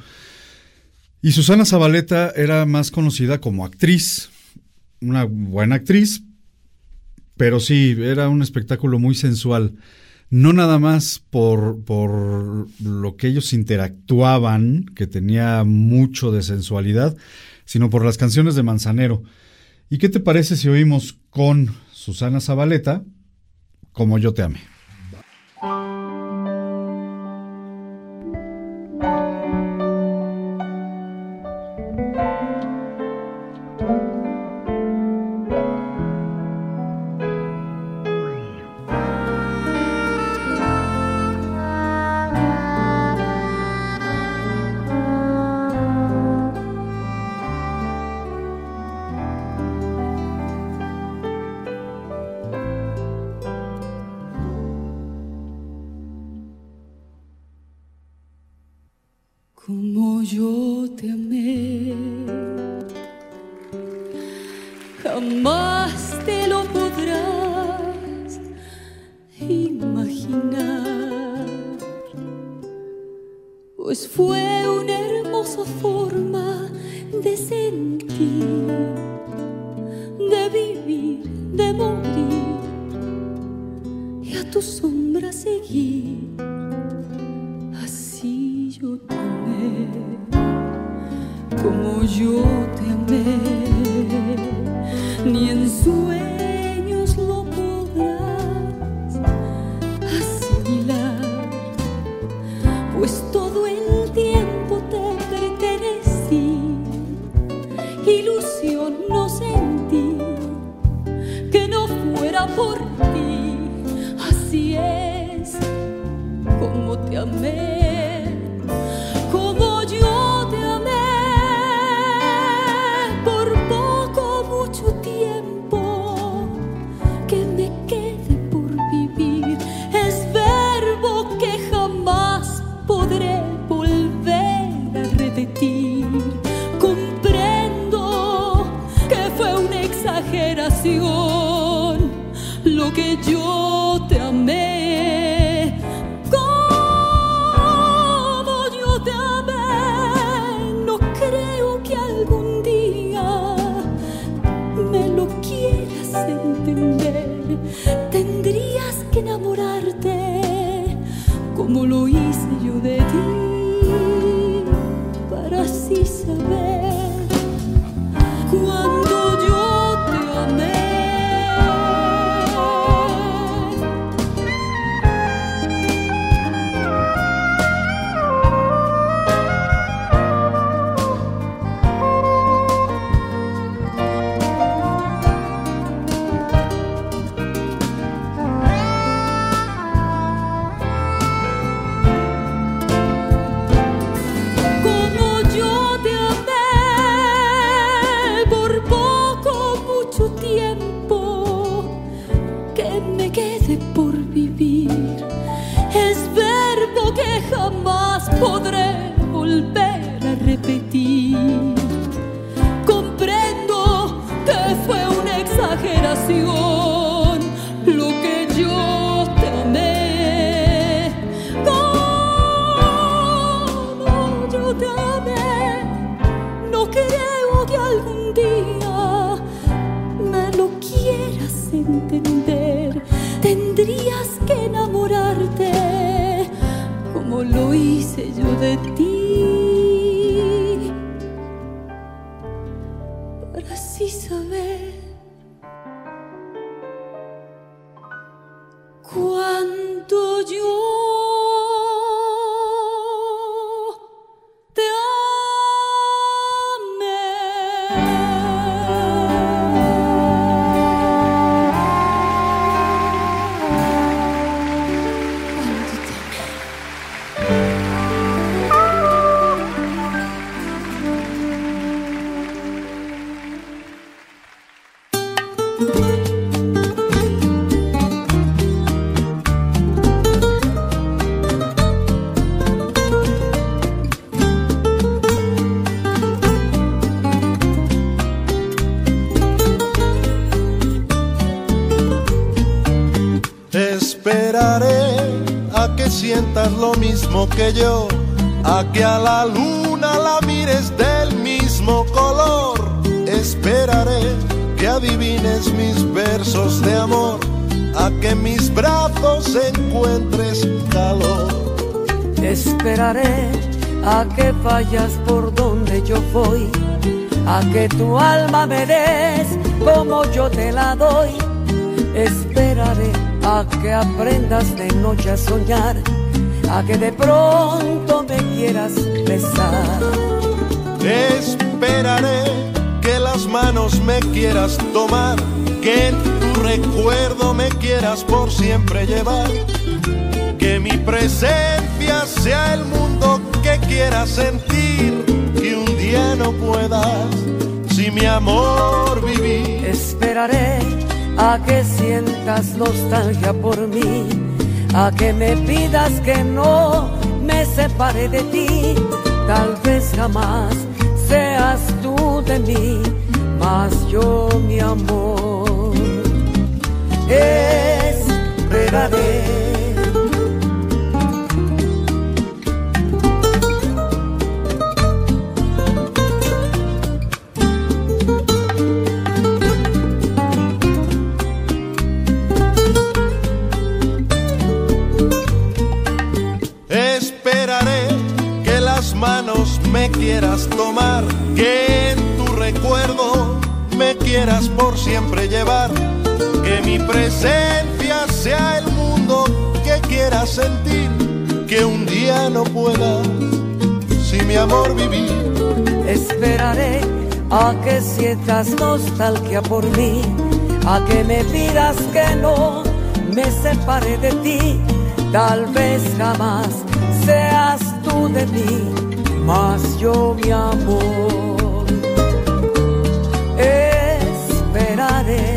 Y Susana Zabaleta era más conocida como actriz, una buena actriz, pero sí, era un espectáculo muy sensual. No nada más por, por lo que ellos interactuaban, que tenía mucho de sensualidad, sino por las canciones de Manzanero. ¿Y qué te parece si oímos con Susana Zabaleta, como yo te amé? Tu sombra seguir. Así yo te como yo te quieras que a la luna la mires del mismo color. Esperaré que adivines mis versos de amor, a que mis brazos encuentres calor. Esperaré a que fallas por donde yo voy, a que tu alma me des como yo te la doy. Esperaré a que aprendas de noche a soñar, a que de pronto quieras besar. Esperaré que las manos me quieras tomar, que tu recuerdo me quieras por siempre llevar, que mi presencia sea el mundo que quieras sentir, que un día no puedas si mi amor vivir. Esperaré a que sientas nostalgia por mí, a que me pidas que no separe de ti, tal vez jamás seas tú de mí, mas yo mi amor esperaré. Por siempre llevar, que mi presencia sea el mundo que quieras sentir, que un día no pueda si mi amor vivir. Esperaré a que sientas nostalgia por mí, a que me pidas que no me separe de ti. Tal vez jamás seas tú de mí, mas yo mi amor esperaré.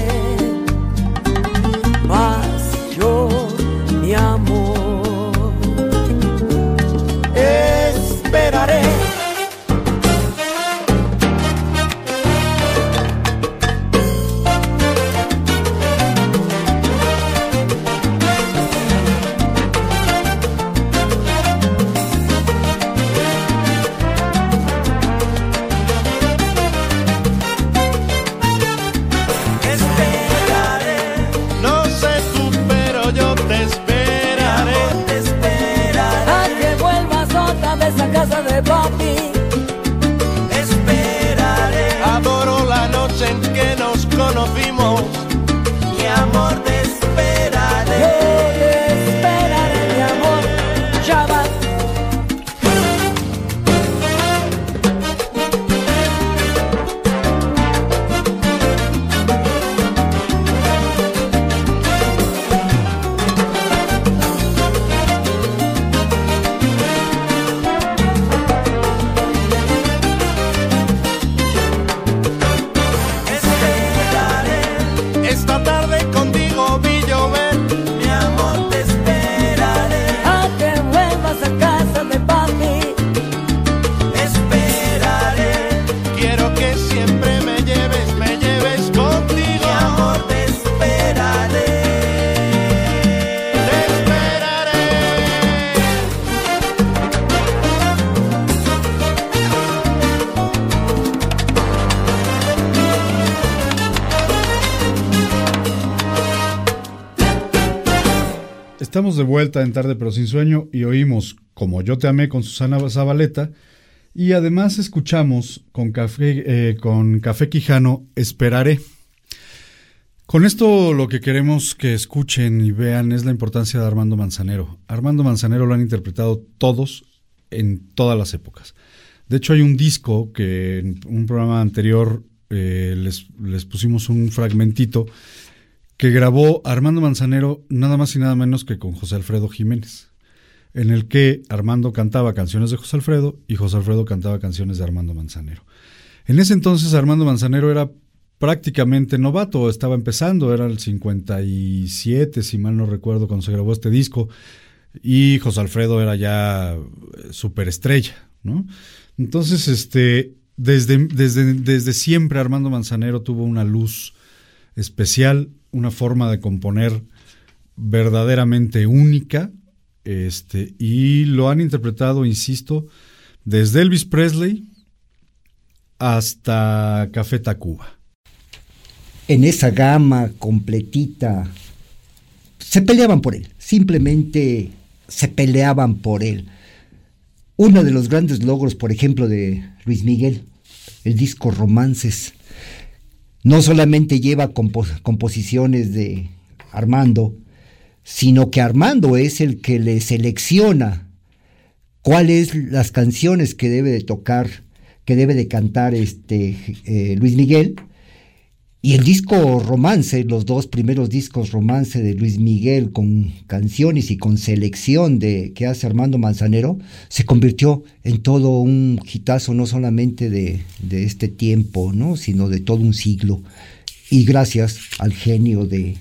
Vuelta en Tarde pero sin sueño y oímos Como yo te amé con Susana Zabaleta y además escuchamos con Café, eh, con Café Quijano Esperaré. Con esto lo que queremos que escuchen y vean es la importancia de Armando Manzanero. Armando Manzanero lo han interpretado todos en todas las épocas. De hecho hay un disco que en un programa anterior eh, les, les pusimos un fragmentito que grabó Armando Manzanero nada más y nada menos que con José Alfredo Jiménez, en el que Armando cantaba canciones de José Alfredo y José Alfredo cantaba canciones de Armando Manzanero. En ese entonces Armando Manzanero era prácticamente novato, estaba empezando, era el 57, si mal no recuerdo, cuando se grabó este disco, y José Alfredo era ya superestrella, ¿no? Entonces, este, desde, desde, desde siempre Armando Manzanero tuvo una luz especial, una forma de componer verdaderamente única Este, y lo han interpretado, insisto, desde Elvis Presley hasta Café Tacuba. En esa gama completita, se peleaban por él, simplemente se peleaban por él. Uno de los grandes logros, por ejemplo, de Luis Miguel, el disco Romances, no solamente lleva composiciones de Armando, sino que Armando es el que le selecciona cuáles las canciones que debe de tocar, que debe de cantar este eh, Luis Miguel. Y el disco Romance, los dos primeros discos Romance de Luis Miguel con canciones y con selección de que hace Armando Manzanero, se convirtió en todo un hitazo no solamente de, de este tiempo, ¿no? sino de todo un siglo. Y gracias al genio de,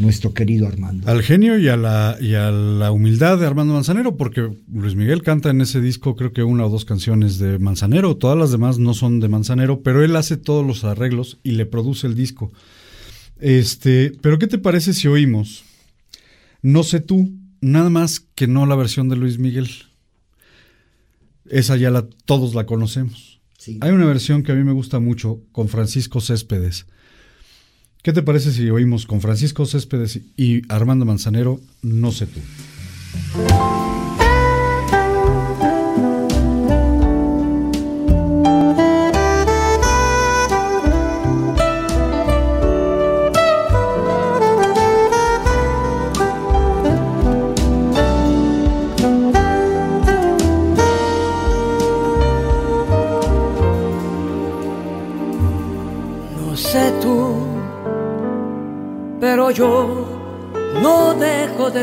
nuestro querido Armando. Al genio y a, la, y a la humildad de Armando Manzanero, porque Luis Miguel canta en ese disco creo que una o dos canciones de Manzanero, todas las demás no son de Manzanero, pero él hace todos los arreglos y le produce el disco. Este, pero ¿qué te parece si oímos? No sé tú, nada más que no la versión de Luis Miguel. Esa ya la, todos la conocemos. Hay una versión que a mí me gusta mucho con Francisco Céspedes ¿Qué te parece si oímos con Francisco Céspedes y Armando Manzanero, No sé tú?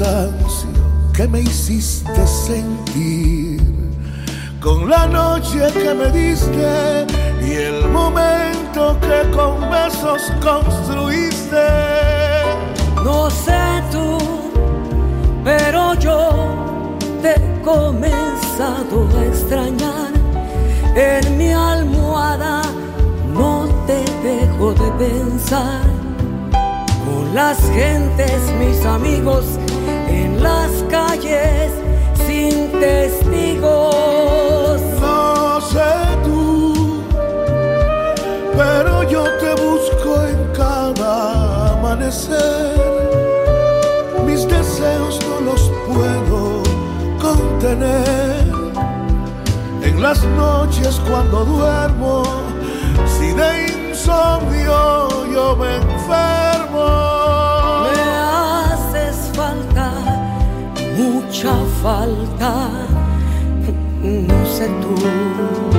cansancio que me hiciste sentir con la noche que me diste y el momento que con besos construiste. No sé tú, pero yo te he comenzado a extrañar. En mi almohada no te dejo de pensar las gentes, mis amigos, calles sin testigos. No sé tú, pero yo te busco en cada amanecer. Mis deseos no los puedo contener. En las noches cuando duermo, si de insomnio yo me enfermo. Mucha falta, no sé tú.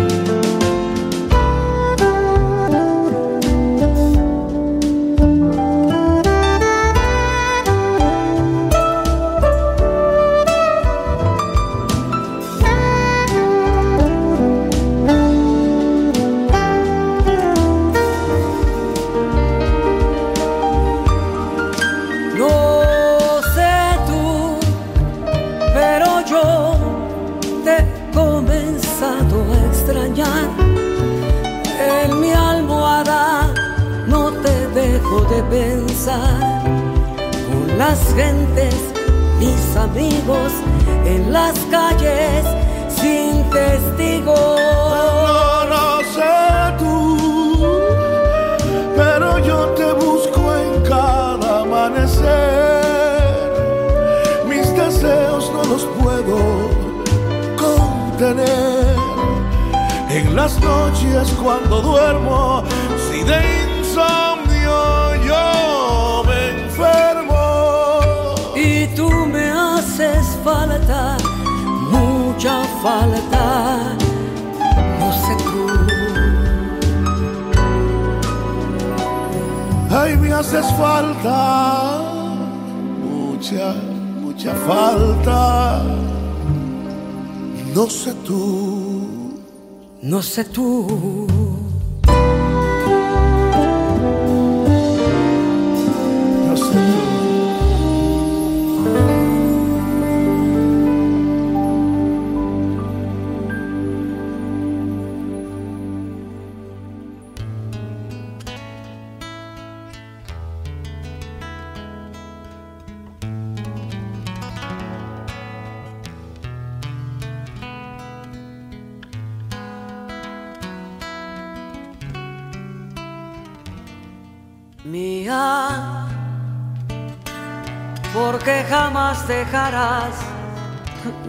Pensar con las gentes, mis amigos en las calles sin testigos. No, no sé tú, pero yo te busco en cada amanecer. Mis deseos no los puedo contener. En las noches cuando duermo, si de insomnio falta, mucha falta, no sé tú. Ay, me haces falta, mucha, mucha falta. No sé tú. No sé tú.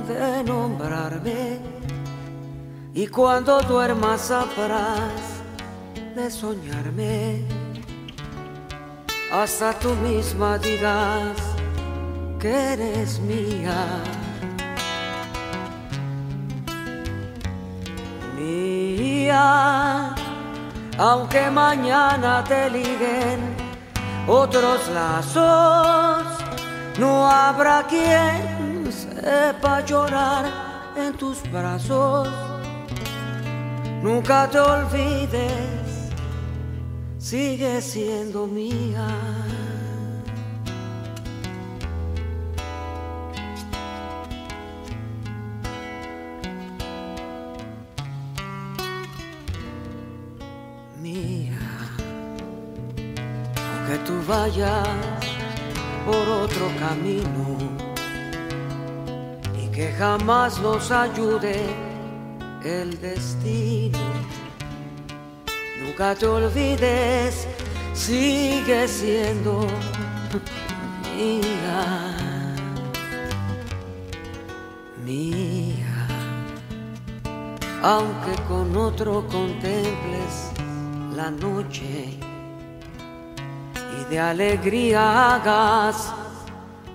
De nombrarme y cuando duermas sabrás de soñarme. Hasta tú misma dirás que eres mía. Mía, aunque mañana te liguen otros lazos, no habrá quien sepa llorar en tus brazos. Nunca te olvides, sigue siendo mía. Mía, aunque tú vayas por otro camino y que jamás nos ayude el destino. Nunca te olvides, sigue siendo mía, mía. Aunque con otro contemples la noche de alegría hagas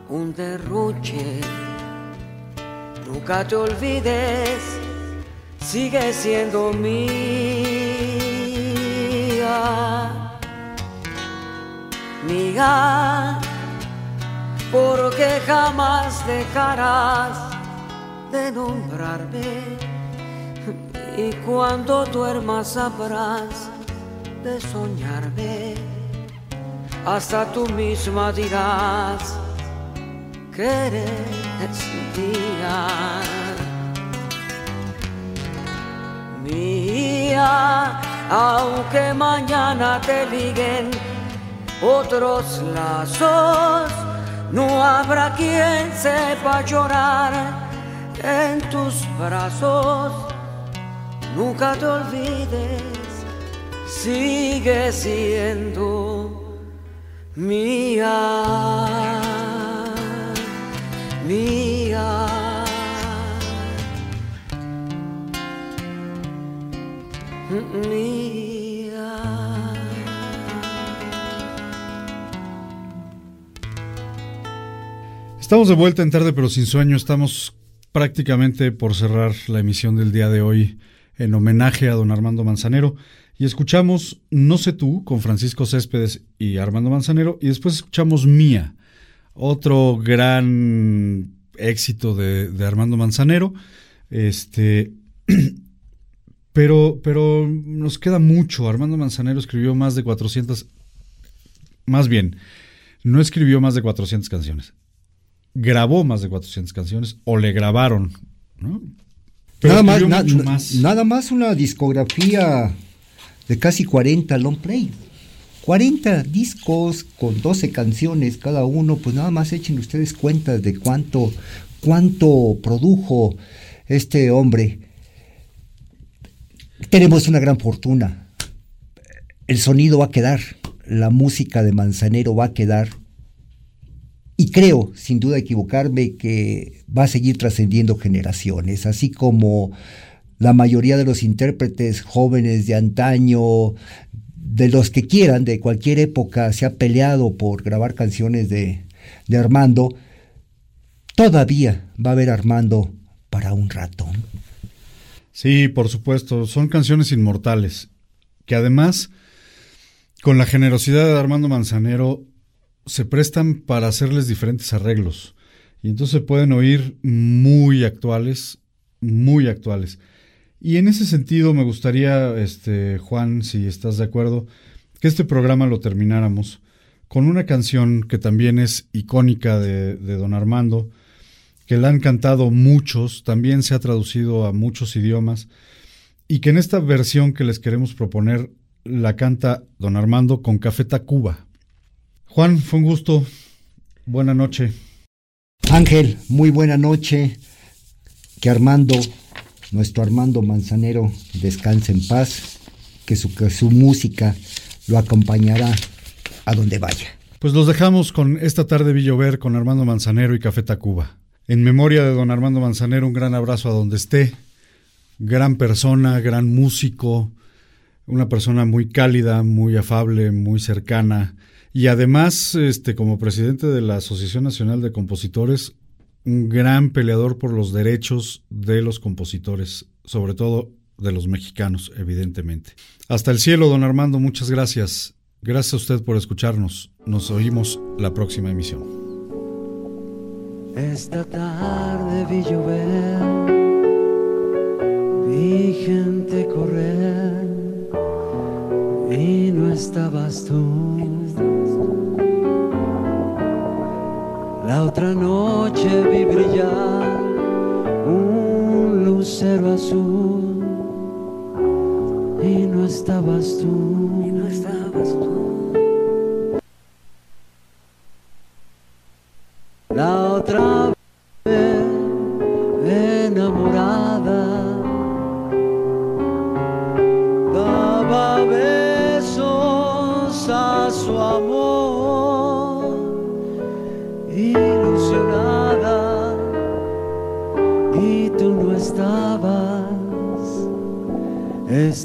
un derroche, nunca te olvides sigue siendo mía, mía, porque jamás dejarás de nombrarme. Y cuando duermas sabrás de soñarme, hasta tú misma dirás que eres mía. mía, aunque mañana te liguen otros lazos, no habrá quien sepa llorar en tus brazos. Nunca te olvides, sigue siendo mía, mía. mía. Estamos de vuelta en tarde pero sin sueño. Estamos prácticamente por cerrar la emisión del día de hoy en homenaje a don Armando Manzanero. Y escuchamos No sé tú con Francisco Céspedes y Armando Manzanero. Y después escuchamos Mía, otro gran éxito de, de Armando Manzanero. Este, pero, pero nos queda mucho. Armando Manzanero escribió más de 400, más bien, no escribió más de 400 canciones. Grabó más de 400 canciones o le grabaron, ¿no? Pero Nada na- más. nada más una discografía de casi 40 long play. 40 discos con 12 canciones cada uno, pues nada más echen ustedes cuenta de cuánto, cuánto produjo este hombre. Tenemos una gran fortuna. El sonido va a quedar, la música de Manzanero va a quedar. Y creo, sin duda equivocarme, que va a seguir trascendiendo generaciones, así como la mayoría de los intérpretes jóvenes de antaño, de los que quieran, de cualquier época, se ha peleado por grabar canciones de, de Armando, todavía va a haber Armando para un rato. Sí, por supuesto, son canciones inmortales, que además, con la generosidad de Armando Manzanero, se prestan para hacerles diferentes arreglos. Y entonces pueden oír muy actuales muy actuales. Y en ese sentido me gustaría, este, Juan, si estás de acuerdo, que este programa lo termináramos con una canción que también es icónica de, Don Armando, que la han cantado muchos, también se ha traducido a muchos idiomas, y que en esta versión que les queremos proponer la canta Don Armando con Café Tacuba. Juan, fue un gusto. Buena noche. Ángel, muy buena noche. Que Armando, nuestro Armando Manzanero, descanse en paz. Que su, que su música lo acompañará a donde vaya. Pues los dejamos con esta tarde Villover con Armando Manzanero y Café Tacuba. En memoria de don Armando Manzanero, un gran abrazo a donde esté. Gran persona, gran músico, una persona muy cálida, muy afable, muy cercana. Y además, este, como presidente de la Asociación Nacional de Compositores, un gran peleador por los derechos de los compositores, sobre todo de los mexicanos, evidentemente. Hasta el cielo, don Armando, muchas gracias. Gracias a usted por escucharnos. Nos oímos la próxima emisión. Esta tarde vi llover, vi gente correr y no estabas tú. La otra noche vi brillar un lucero azul y no estabas tú. Y no estabas tú. La otra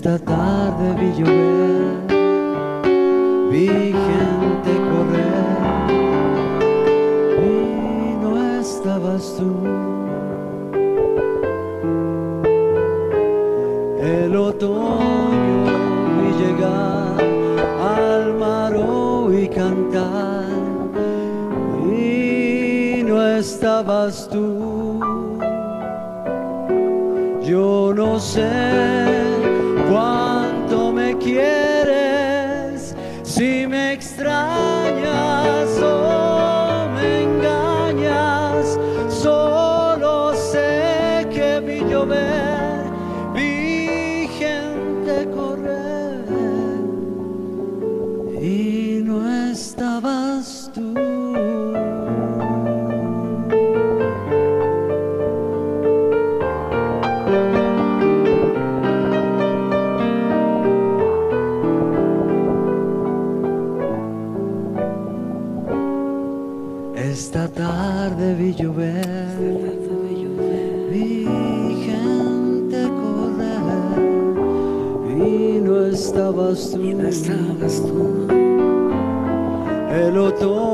esta tarde vi llover, vi gente correr y no estabas tú. El otoño vi llegar al mar y cantar y no estabas tú. Yo no sé El otoño